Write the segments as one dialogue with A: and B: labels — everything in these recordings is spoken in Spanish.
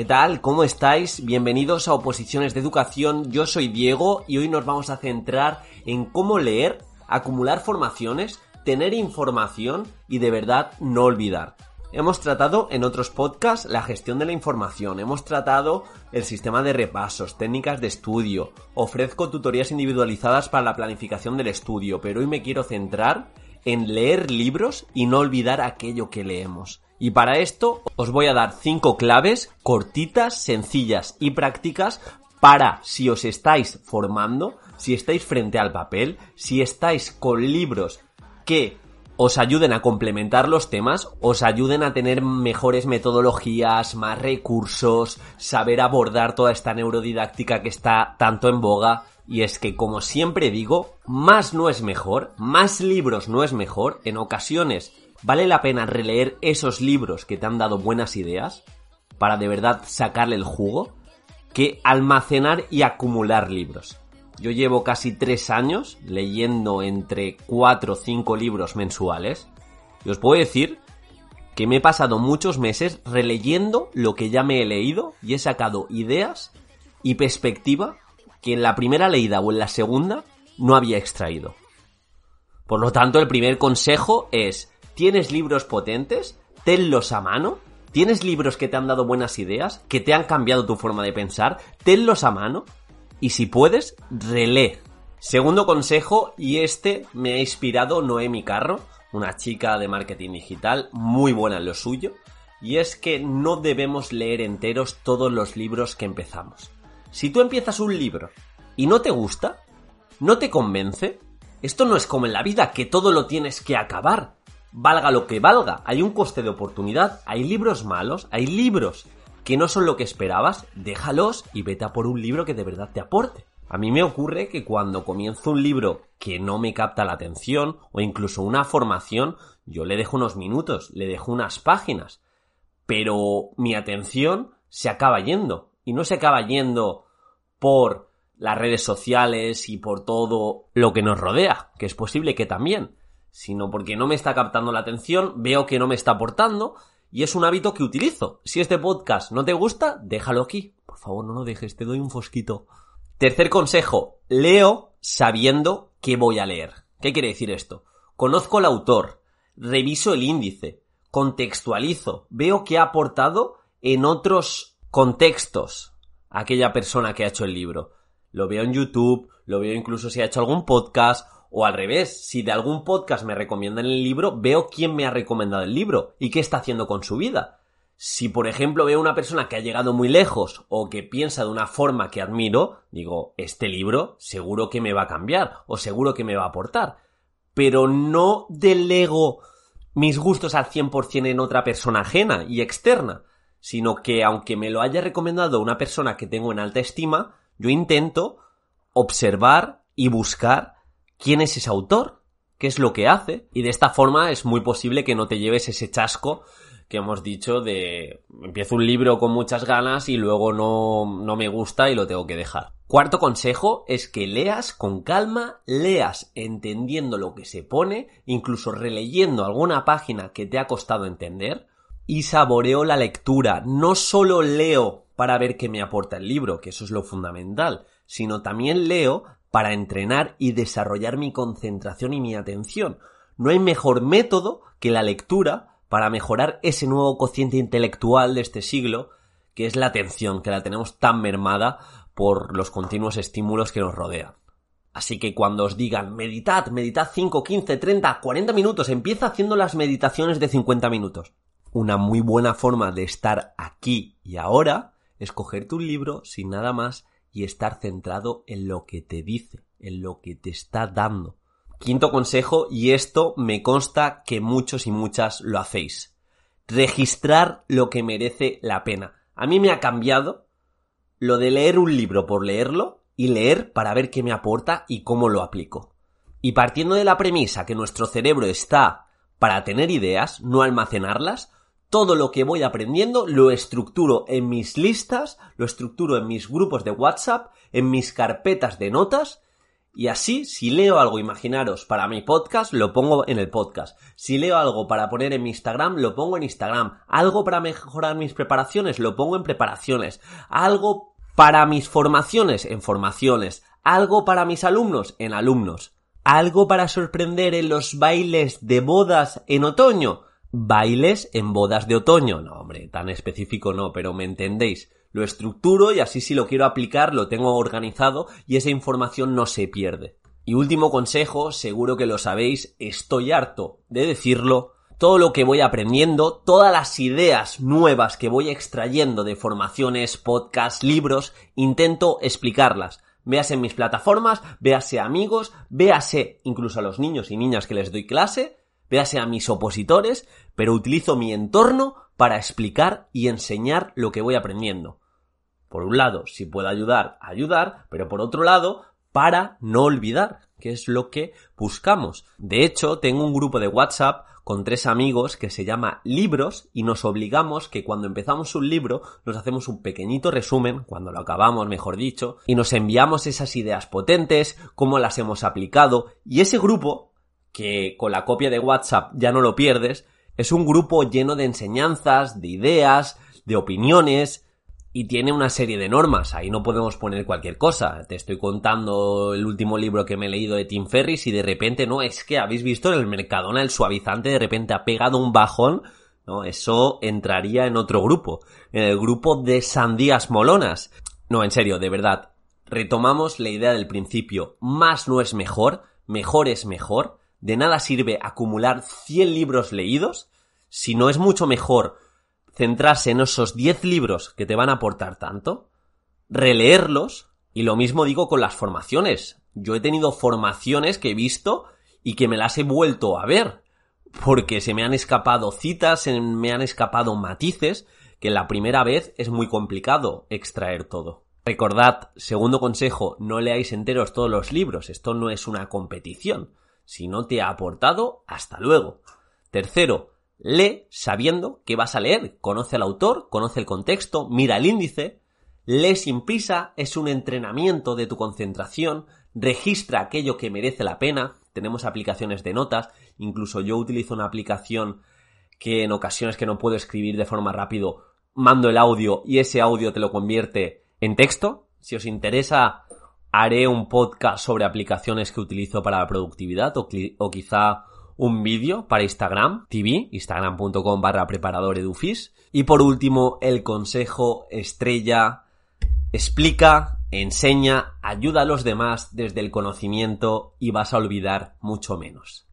A: ¿Qué tal? ¿Cómo estáis? Bienvenidos a Oposiciones de Educación. Yo soy Diego y hoy nos vamos a centrar en cómo leer, acumular formaciones, tener información y de verdad no olvidar. Hemos tratado en otros podcasts la gestión de la información, hemos tratado el sistema de repasos, técnicas de estudio, ofrezco tutorías individualizadas para la planificación del estudio, pero hoy me quiero centrar en leer libros y no olvidar aquello que leemos. Y para esto os voy a dar cinco claves cortitas, sencillas y prácticas para si os estáis formando, si estáis frente al papel, si estáis con libros que os ayuden a complementar los temas, os ayuden a tener mejores metodologías, más recursos, saber abordar toda esta neurodidáctica que está tanto en boga. Y es que, como siempre digo, más no es mejor, más libros no es mejor, en ocasiones ¿Vale la pena releer esos libros que te han dado buenas ideas para de verdad sacarle el jugo que almacenar y acumular libros? Yo llevo casi tres años leyendo entre cuatro o cinco libros mensuales y os puedo decir que me he pasado muchos meses releyendo lo que ya me he leído y he sacado ideas y perspectiva que en la primera leída o en la segunda no había extraído. Por lo tanto, el primer consejo es ¿Tienes libros potentes? Tenlos a mano. ¿Tienes libros que te han dado buenas ideas? ¿Que te han cambiado tu forma de pensar? Tenlos a mano. Y si puedes, relee. Segundo consejo, y este me ha inspirado Noemi Carro, una chica de marketing digital muy buena en lo suyo, y es que no debemos leer enteros todos los libros que empezamos. Si tú empiezas un libro y no te gusta, no te convence, esto no es como en la vida, que todo lo tienes que acabar valga lo que valga, hay un coste de oportunidad, hay libros malos, hay libros que no son lo que esperabas, déjalos y vete a por un libro que de verdad te aporte. A mí me ocurre que cuando comienzo un libro que no me capta la atención o incluso una formación, yo le dejo unos minutos, le dejo unas páginas, pero mi atención se acaba yendo y no se acaba yendo por las redes sociales y por todo lo que nos rodea, que es posible que también, sino porque no me está captando la atención, veo que no me está aportando y es un hábito que utilizo. Si este podcast no te gusta, déjalo aquí. Por favor, no lo dejes, te doy un fosquito. Tercer consejo, leo sabiendo qué voy a leer. ¿Qué quiere decir esto? Conozco al autor, reviso el índice, contextualizo, veo qué ha aportado en otros contextos aquella persona que ha hecho el libro. Lo veo en YouTube, lo veo incluso si ha hecho algún podcast o al revés, si de algún podcast me recomiendan el libro, veo quién me ha recomendado el libro y qué está haciendo con su vida. Si, por ejemplo, veo una persona que ha llegado muy lejos o que piensa de una forma que admiro, digo, este libro seguro que me va a cambiar o seguro que me va a aportar. Pero no delego mis gustos al 100% en otra persona ajena y externa, sino que aunque me lo haya recomendado una persona que tengo en alta estima, yo intento observar y buscar quién es ese autor, qué es lo que hace, y de esta forma es muy posible que no te lleves ese chasco que hemos dicho de empiezo un libro con muchas ganas y luego no, no me gusta y lo tengo que dejar. Cuarto consejo es que leas con calma, leas entendiendo lo que se pone, incluso releyendo alguna página que te ha costado entender, y saboreo la lectura. No solo leo para ver qué me aporta el libro, que eso es lo fundamental, sino también leo para entrenar y desarrollar mi concentración y mi atención. No hay mejor método que la lectura para mejorar ese nuevo cociente intelectual de este siglo, que es la atención, que la tenemos tan mermada por los continuos estímulos que nos rodean. Así que cuando os digan meditad, meditad 5, 15, 30, 40 minutos, empieza haciendo las meditaciones de 50 minutos. Una muy buena forma de estar aquí y ahora es cogerte un libro sin nada más y estar centrado en lo que te dice, en lo que te está dando. Quinto consejo, y esto me consta que muchos y muchas lo hacéis. Registrar lo que merece la pena. A mí me ha cambiado lo de leer un libro por leerlo y leer para ver qué me aporta y cómo lo aplico. Y partiendo de la premisa que nuestro cerebro está para tener ideas, no almacenarlas, todo lo que voy aprendiendo lo estructuro en mis listas, lo estructuro en mis grupos de WhatsApp, en mis carpetas de notas Y así, si leo algo, imaginaros, para mi podcast, lo pongo en el podcast. Si leo algo para poner en mi Instagram, lo pongo en Instagram. Algo para mejorar mis preparaciones, lo pongo en preparaciones. Algo para mis formaciones, en formaciones. Algo para mis alumnos, en alumnos. Algo para sorprender en los bailes de bodas en otoño. Bailes en bodas de otoño. No, hombre, tan específico no, pero me entendéis lo estructuro y así si lo quiero aplicar lo tengo organizado y esa información no se pierde. Y último consejo, seguro que lo sabéis, estoy harto de decirlo, todo lo que voy aprendiendo, todas las ideas nuevas que voy extrayendo de formaciones, podcasts, libros, intento explicarlas. Véase en mis plataformas, véase amigos, véase incluso a los niños y niñas que les doy clase, véase a mis opositores, pero utilizo mi entorno para explicar y enseñar lo que voy aprendiendo. Por un lado, si puedo ayudar, ayudar, pero por otro lado, para no olvidar, que es lo que buscamos. De hecho, tengo un grupo de WhatsApp con tres amigos que se llama Libros y nos obligamos que cuando empezamos un libro nos hacemos un pequeñito resumen, cuando lo acabamos, mejor dicho, y nos enviamos esas ideas potentes, cómo las hemos aplicado, y ese grupo, que con la copia de WhatsApp ya no lo pierdes, es un grupo lleno de enseñanzas, de ideas, de opiniones, y tiene una serie de normas. Ahí no podemos poner cualquier cosa. Te estoy contando el último libro que me he leído de Tim Ferris y de repente no, es que habéis visto en el Mercadona el suavizante de repente ha pegado un bajón. No, eso entraría en otro grupo. En el grupo de sandías molonas. No, en serio, de verdad. Retomamos la idea del principio. Más no es mejor, mejor es mejor. De nada sirve acumular 100 libros leídos si no es mucho mejor centrarse en esos 10 libros que te van a aportar tanto, releerlos, y lo mismo digo con las formaciones. Yo he tenido formaciones que he visto y que me las he vuelto a ver, porque se me han escapado citas, se me han escapado matices, que la primera vez es muy complicado extraer todo. Recordad, segundo consejo, no leáis enteros todos los libros, esto no es una competición. Si no te ha aportado, hasta luego. Tercero, Lee sabiendo que vas a leer, conoce al autor, conoce el contexto, mira el índice, lee sin prisa, es un entrenamiento de tu concentración, registra aquello que merece la pena, tenemos aplicaciones de notas, incluso yo utilizo una aplicación que en ocasiones que no puedo escribir de forma rápido, mando el audio y ese audio te lo convierte en texto. Si os interesa, haré un podcast sobre aplicaciones que utilizo para la productividad o, quizá un vídeo para Instagram TV, instagram.com barra preparador edufis. Y por último, el consejo estrella, explica, enseña, ayuda a los demás desde el conocimiento y vas a olvidar mucho menos.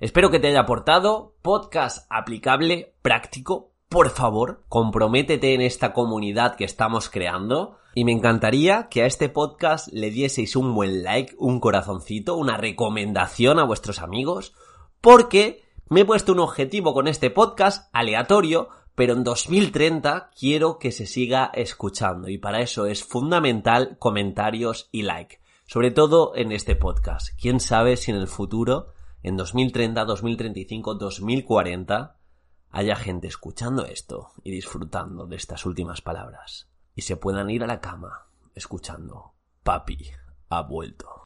A: Espero que te haya aportado podcast aplicable, práctico. Por favor, comprométete en esta comunidad que estamos creando y me encantaría que a este podcast le dieseis un buen like, un corazoncito, una recomendación a vuestros amigos, porque me he puesto un objetivo con este podcast aleatorio, pero en 2030 quiero que se siga escuchando. Y para eso es fundamental comentarios y like, sobre todo en este podcast. ¿Quién sabe si en el futuro, en 2030, 2035, 2040, haya gente escuchando esto y disfrutando de estas últimas palabras y se puedan ir a la cama escuchando Papi ha vuelto.